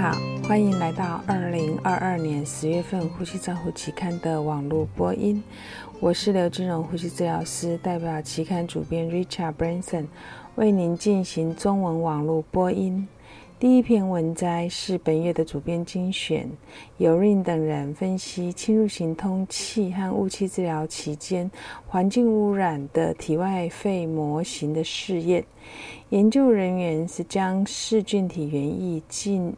好，欢迎来到二零二二年十月份《呼吸照护期刊》的网络播音。我是刘金荣呼吸治疗师，代表期刊主编 Richard Branson 为您进行中文网络播音。第一篇文摘是本月的主编精选，由 Rin 等人分析侵入型通气和雾气治疗期间环境污染的体外肺模型的试验。研究人员是将噬菌体原液进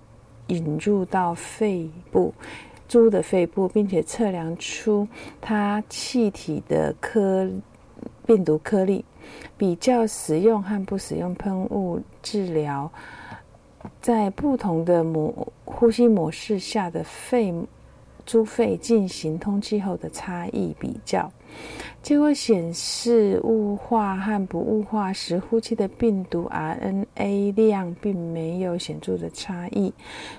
引入到肺部猪的肺部，并且测量出它气体的颗病毒颗粒，比较使用和不使用喷雾治疗。在不同的模呼吸模式下的肺猪肺进行通气后的差异比较，结果显示雾化和不雾化时呼气的病毒 RNA 量并没有显著的差异，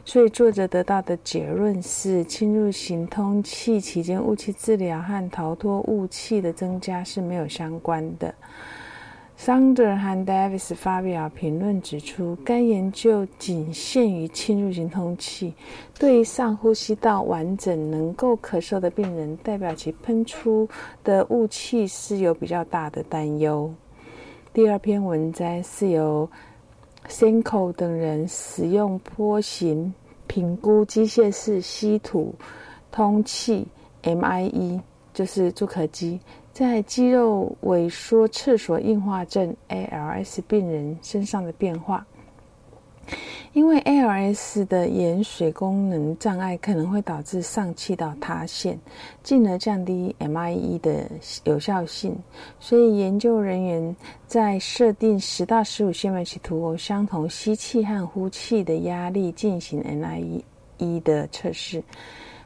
所以作者得到的结论是，侵入型通气期间雾气治疗和逃脱雾气的增加是没有相关的。Sander 和 Davis 发表评论指出，该研究仅限于侵入型通气，对于上呼吸道完整能够咳嗽的病人，代表其喷出的雾气是有比较大的担忧。第二篇文摘是由 Senko 等人使用波形评估机械式稀土通气 （MIE），就是助咳机。在肌肉萎缩厕所硬化症 （ALS） 病人身上的变化，因为 ALS 的盐水功能障碍可能会导致上气道塌陷，进而降低 MIE 的有效性。所以，研究人员在设定十到十五线脉起图偶相同吸气和呼气的压力进行 MIE 的测试。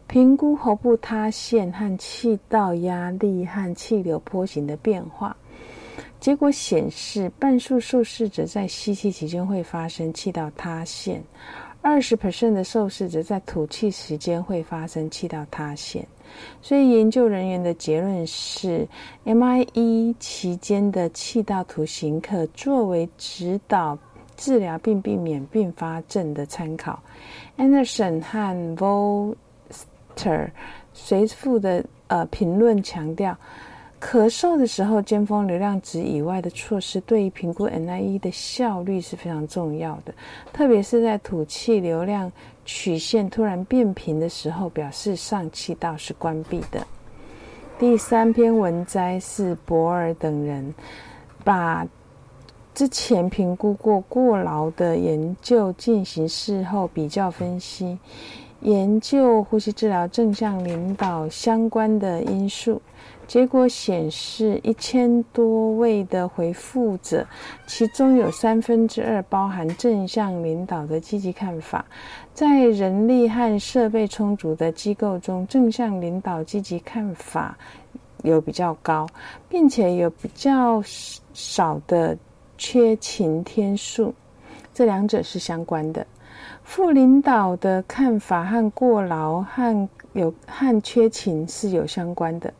评估喉部塌陷和气道压力和气流波形的变化，结果显示，半数受试者在吸气期间会发生气道塌陷，二十 percent 的受试者在吐气时间会发生气道塌陷。所以，研究人员的结论是，MIE 期间的气道图形可作为指导治疗并避免并发症的参考。Anderson 和 Vol 随附的呃评论强调，咳嗽的时候尖峰流量值以外的措施对于评估 NIE 的效率是非常重要的，特别是在吐气流量曲线突然变平的时候，表示上气道是关闭的。第三篇文摘是博尔等人把之前评估过过劳的研究进行事后比较分析。研究呼吸治疗正向领导相关的因素，结果显示，一千多位的回复者，其中有三分之二包含正向领导的积极看法。在人力和设备充足的机构中，正向领导积极看法有比较高，并且有比较少的缺勤天数，这两者是相关的。副领导的看法和过劳和有和缺勤是有相关的。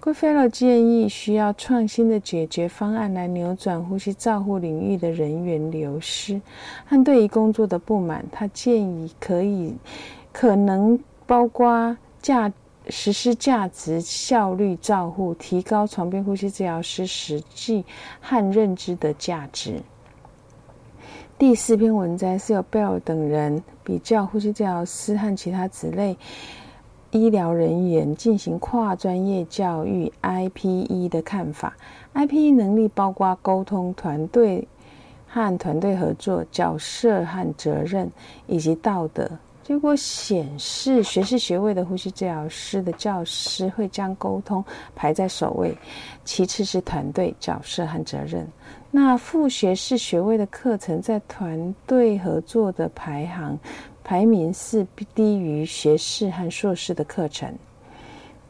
g o o d f e l l o 建议需要创新的解决方案来扭转呼吸照护领域的人员流失和对于工作的不满。他建议可以可能包括价实施价值效率照护，提高床边呼吸治疗师实际和认知的价值。第四篇文摘是由贝尔等人比较呼吸治疗师和其他职类医疗人员进行跨专业教育 IPE 的看法。IPE 能力包括沟通、团队和团队合作、角色和责任以及道德。结果显示，学士学位的呼吸治疗师的教师会将沟通排在首位，其次是团队、角色和责任。那副学士学位的课程在团队合作的排行排名是低于学士和硕士的课程。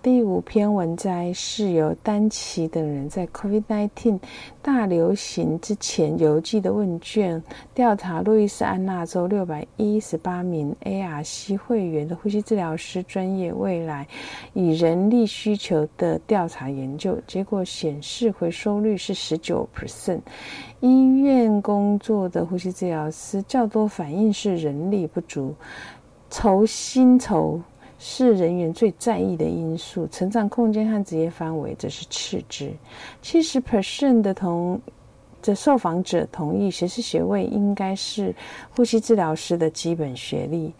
第五篇文摘是由丹奇等人在 COVID-19 大流行之前邮寄的问卷调查路易斯安那州六百一十八名 ARC 会员的呼吸治疗师专业未来以人力需求的调查研究结果显示，回收率是十九 percent。医院工作的呼吸治疗师较多反映是人力不足，酬薪酬。是人员最在意的因素，成长空间和职业范围则是次之。七十 percent 的同的受访者同意学士学位应该是呼吸治疗师的基本学历。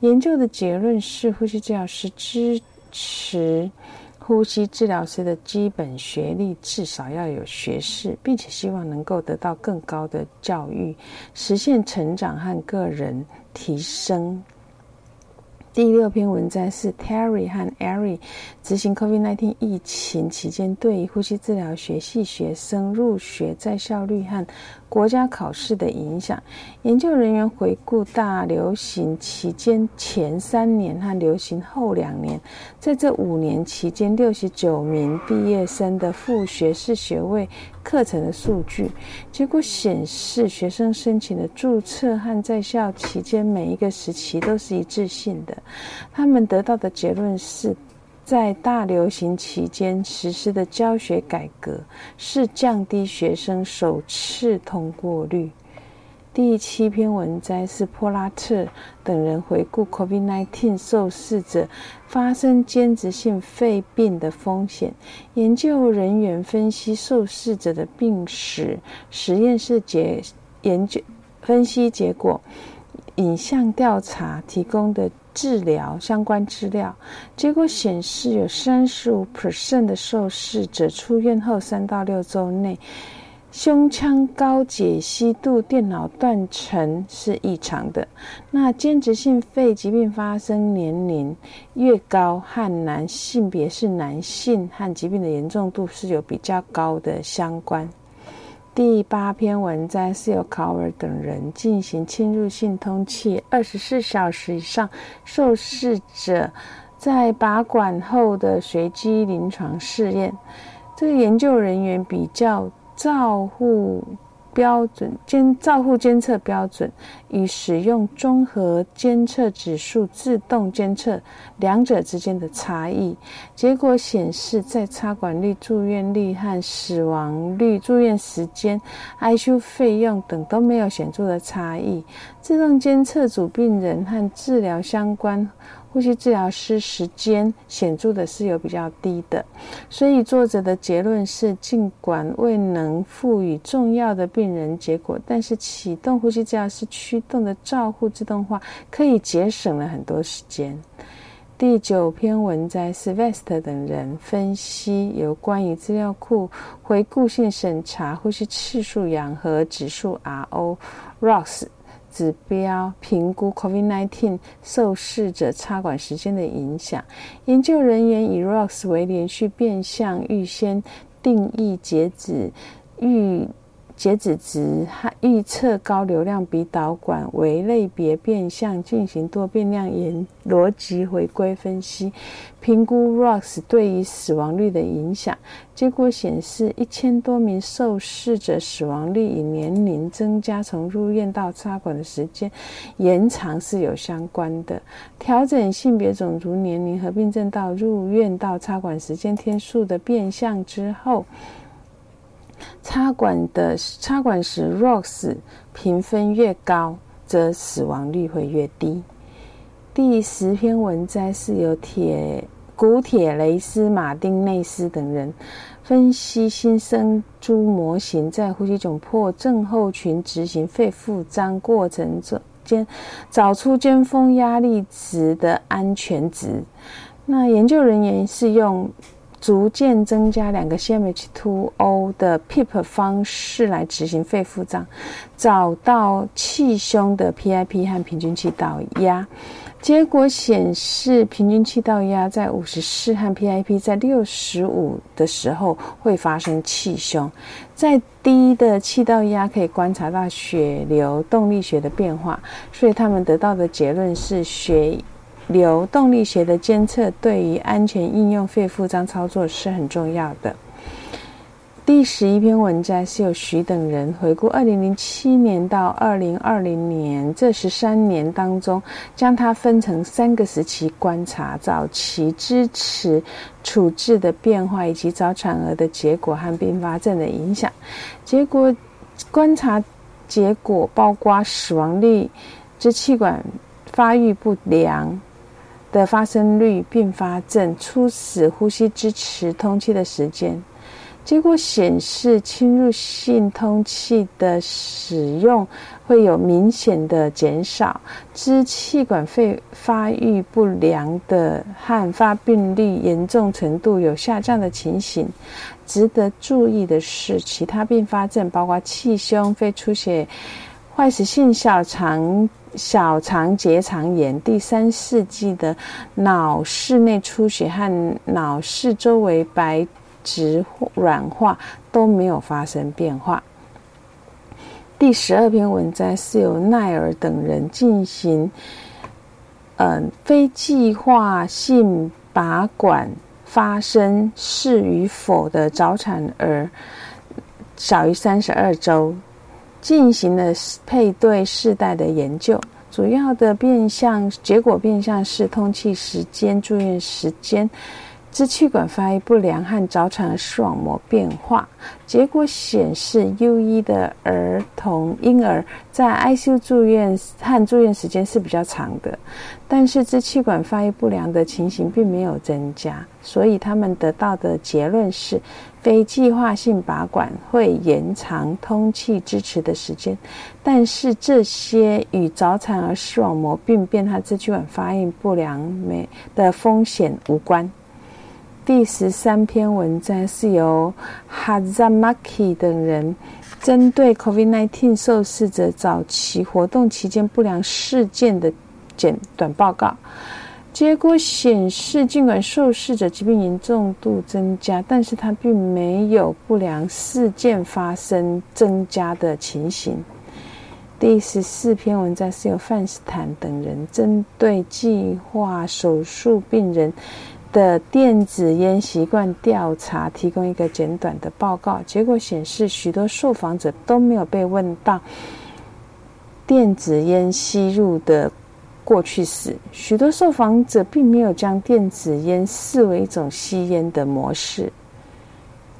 研究的结论是，呼吸治疗师支持呼吸治疗师的基本学历至少要有学士，并且希望能够得到更高的教育，实现成长和个人提升。第六篇文章是 Terry 和 Ari 执行 COVID-19 疫情期间对于呼吸治疗学系学生入学在校率和国家考试的影响。研究人员回顾大流行期间前三年和流行后两年，在这五年期间，六十九名毕业生的副学士学位课程的数据。结果显示，学生申请的注册和在校期间每一个时期都是一致性的。他们得到的结论是。在大流行期间实施的教学改革是降低学生首次通过率。第七篇文摘是波拉特等人回顾 COVID-19 受试者发生间质性肺病的风险。研究人员分析受试者的病史、实验室结研究分析结果、影像调查提供的。治疗相关资料结果显示，有三十五 percent 的受试者出院后三到六周内，胸腔高解析度电脑断层是异常的。那间质性肺疾病发生年龄越高，和男性别是男性和疾病的严重度是有比较高的相关。第八篇文章是由考尔等人进行侵入性通气二十四小时以上受试者在拔管后的随机临床试验。这个研究人员比较照护。标准监照护监测标准与使用综合监测指数自动监测两者之间的差异，结果显示，在插管率、住院率和死亡率、住院时间、ICU 费用等都没有显著的差异。自动监测组病人和治疗相关。呼吸治疗师时间显著的是有比较低的，所以作者的结论是：尽管未能赋予重要的病人结果，但是启动呼吸治疗师驱动的照护自动化可以节省了很多时间。第九篇文摘是 West 等人分析有关于资料库回顾性审查呼吸次数氧和指数 RO ROX。指标评估 COVID-19 受试者插管时间的影响。研究人员以 ROX 为连续变相预先定义截止预。截止值预测高流量鼻导管为类别变相进行多变量沿逻辑回归分析，评估 ROX 对于死亡率的影响。结果显示，一千多名受试者死亡率与年龄增加从入院到插管的时间延长是有相关的。调整性别、种族、年龄和病症到入院到插管时间天数的变相之后。插管的插管时，ROX 评分越高，则死亡率会越低。第十篇文摘是由铁古铁雷斯、马丁内斯等人分析新生猪模型在呼吸窘迫症候群执行肺复张过程中间找出尖峰压力值的安全值。那研究人员是用。逐渐增加两个 CMH2O 的 PIP 方式来执行肺复张，找到气胸的 PIP 和平均气道压。结果显示，平均气道压在五十四和 PIP 在六十五的时候会发生气胸。在低的气道压可以观察到血流动力学的变化，所以他们得到的结论是血。流动力学的监测对于安全应用肺复张操作是很重要的。第十一篇文摘是由徐等人回顾二零零七年到二零二零年这十三年当中，将它分成三个时期观察早期支持处置的变化，以及早产儿的结果和并发症的影响。结果观察结果包括死亡率、支气管发育不良的发生率、并发症、初始呼吸支持通气的时间。结果显示，侵入性通气的使用会有明显的减少，支气管肺发育不良的和发病率严重程度有下降的情形。值得注意的是，其他并发症包括气胸、肺出血、坏死性小肠小肠结肠炎、第三世纪的脑室内出血和脑室周围白。质软化都没有发生变化。第十二篇文章是由奈尔等人进行，嗯，非计划性拔管发生是与否的早产儿小于三十二周，进行了配对世代的研究。主要的变相结果变相是通气时间、住院时间。支气管发育不良和早产儿视网膜变化结果显示，U 一的儿童婴儿在 ICU 住院和住院时间是比较长的，但是支气管发育不良的情形并没有增加，所以他们得到的结论是，非计划性拔管会延长通气支持的时间，但是这些与早产儿视网膜病变和支气管发育不良没的风险无关。第十三篇文章是由 Hazamaki 等人针对 COVID-19 受试者早期活动期间不良事件的简短报告。结果显示，尽管受试者疾病严重度增加，但是他并没有不良事件发生增加的情形。第十四篇文章是由范斯坦等人针对计划手术病人。的电子烟习惯调查提供一个简短的报告，结果显示，许多受访者都没有被问到电子烟吸入的过去式。许多受访者并没有将电子烟视为一种吸烟的模式。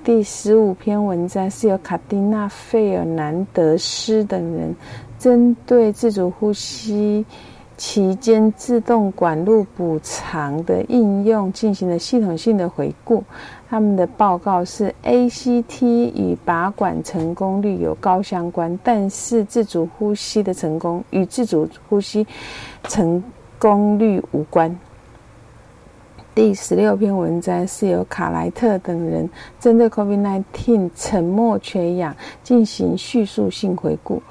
第十五篇文章是由卡蒂娜·费尔南德斯等人针对自主呼吸。期间自动管路补偿的应用进行了系统性的回顾。他们的报告是：ACT 与拔管成功率有高相关，但是自主呼吸的成功与自主呼吸成功率无关。第十六篇文章是由卡莱特等人针对 COVID-19 沉默缺氧进行叙述性回顾。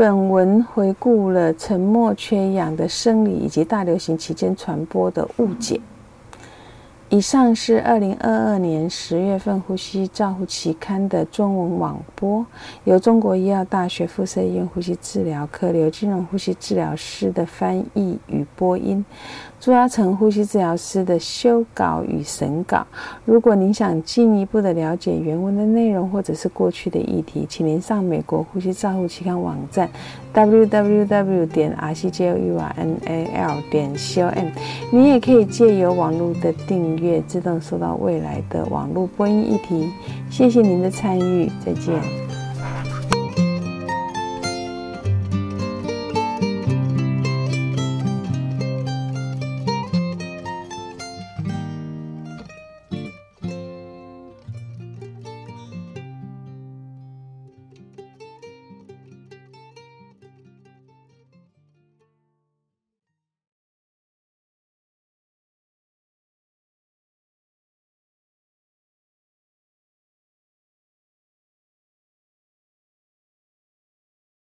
本文回顾了沉默缺氧的生理以及大流行期间传播的误解。以上是二零二二年十月份《呼吸照护期刊》的中文网播，由中国医药大学附设医院呼吸治疗科刘金荣呼吸治疗师的翻译与播音。朱阿成呼吸治疗师的修稿与审稿。如果您想进一步的了解原文的内容，或者是过去的议题，请您上美国呼吸照护期刊网站 www 点 r c j u r n a l 点 com。您也可以借由网络的订阅，自动收到未来的网络播音议题。谢谢您的参与，再见。